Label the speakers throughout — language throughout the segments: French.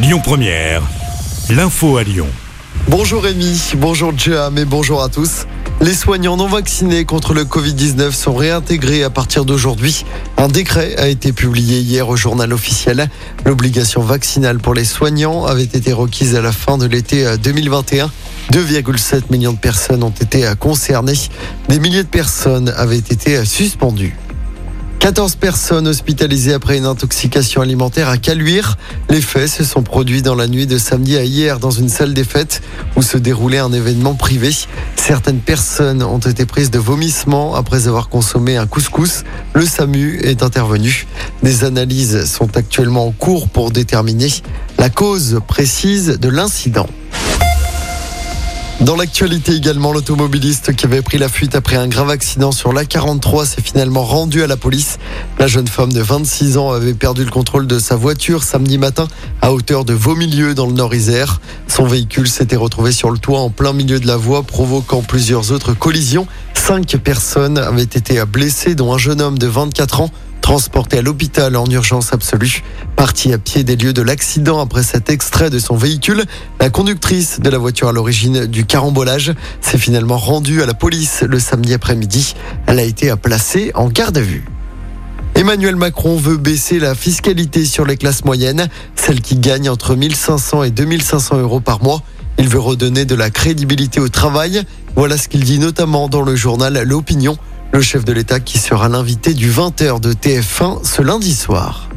Speaker 1: Lyon Première, l'info à Lyon.
Speaker 2: Bonjour Rémi, bonjour Jam et bonjour à tous. Les soignants non vaccinés contre le Covid-19 sont réintégrés à partir d'aujourd'hui. Un décret a été publié hier au journal officiel. L'obligation vaccinale pour les soignants avait été requise à la fin de l'été 2021. 2,7 millions de personnes ont été concernées. Des milliers de personnes avaient été suspendues. 14 personnes hospitalisées après une intoxication alimentaire à Caluire. Les faits se sont produits dans la nuit de samedi à hier dans une salle des fêtes où se déroulait un événement privé. Certaines personnes ont été prises de vomissements après avoir consommé un couscous. Le SAMU est intervenu. Des analyses sont actuellement en cours pour déterminer la cause précise de l'incident. Dans l'actualité également, l'automobiliste qui avait pris la fuite après un grave accident sur l'A43 s'est finalement rendu à la police. La jeune femme de 26 ans avait perdu le contrôle de sa voiture samedi matin à hauteur de Vaumilieu dans le Nord-Isère. Son véhicule s'était retrouvé sur le toit en plein milieu de la voie provoquant plusieurs autres collisions. Cinq personnes avaient été blessées dont un jeune homme de 24 ans transporté à l'hôpital en urgence absolue. Parti à pied des lieux de l'accident après cet extrait de son véhicule, la conductrice de la voiture à l'origine du carambolage s'est finalement rendue à la police le samedi après-midi. Elle a été placée en garde à vue. Emmanuel Macron veut baisser la fiscalité sur les classes moyennes, celles qui gagnent entre 1500 et 2500 euros par mois. Il veut redonner de la crédibilité au travail. Voilà ce qu'il dit notamment dans le journal L'Opinion. Le chef de l'État qui sera l'invité du 20h de TF1 ce lundi soir.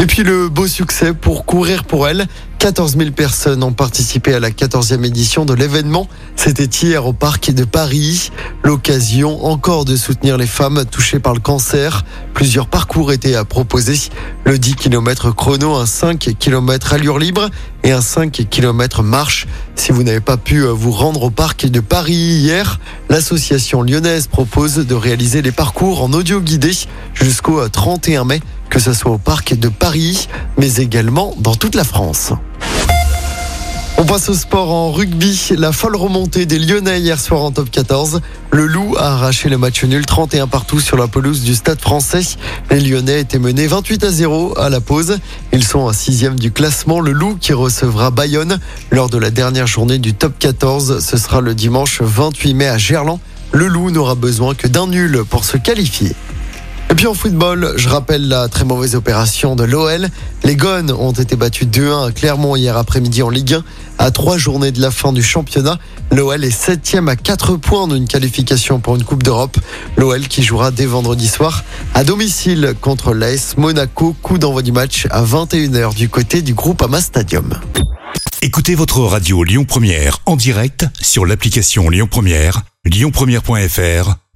Speaker 2: Et puis le beau succès pour courir pour elle. 14 000 personnes ont participé à la 14e édition de l'événement. C'était hier au parc de Paris. L'occasion encore de soutenir les femmes touchées par le cancer. Plusieurs parcours étaient à proposer. Le 10 km chrono, un 5 km allure libre et un 5 km marche. Si vous n'avez pas pu vous rendre au parc de Paris hier, l'association lyonnaise propose de réaliser les parcours en audio guidé jusqu'au 31 mai, que ce soit au parc de Paris, mais également dans toute la France. On passe au sport en rugby. La folle remontée des Lyonnais hier soir en top 14. Le Loup a arraché le match nul 31 partout sur la pelouse du stade français. Les Lyonnais étaient menés 28 à 0 à la pause. Ils sont à sixième du classement. Le Loup qui recevra Bayonne lors de la dernière journée du top 14. Ce sera le dimanche 28 mai à Gerland. Le Loup n'aura besoin que d'un nul pour se qualifier. Et puis en football, je rappelle la très mauvaise opération de l'OL. Les Gones ont été battus 2-1 à Clermont hier après-midi en Ligue 1. À trois journées de la fin du championnat, l'OL est septième à 4 points d'une qualification pour une Coupe d'Europe. L'OL qui jouera dès vendredi soir à domicile contre l'AS Monaco. Coup d'envoi du match à 21h du côté du groupe Ama Stadium.
Speaker 1: Écoutez votre radio Lyon Première en direct sur l'application Lyon Première, lyonpremière.fr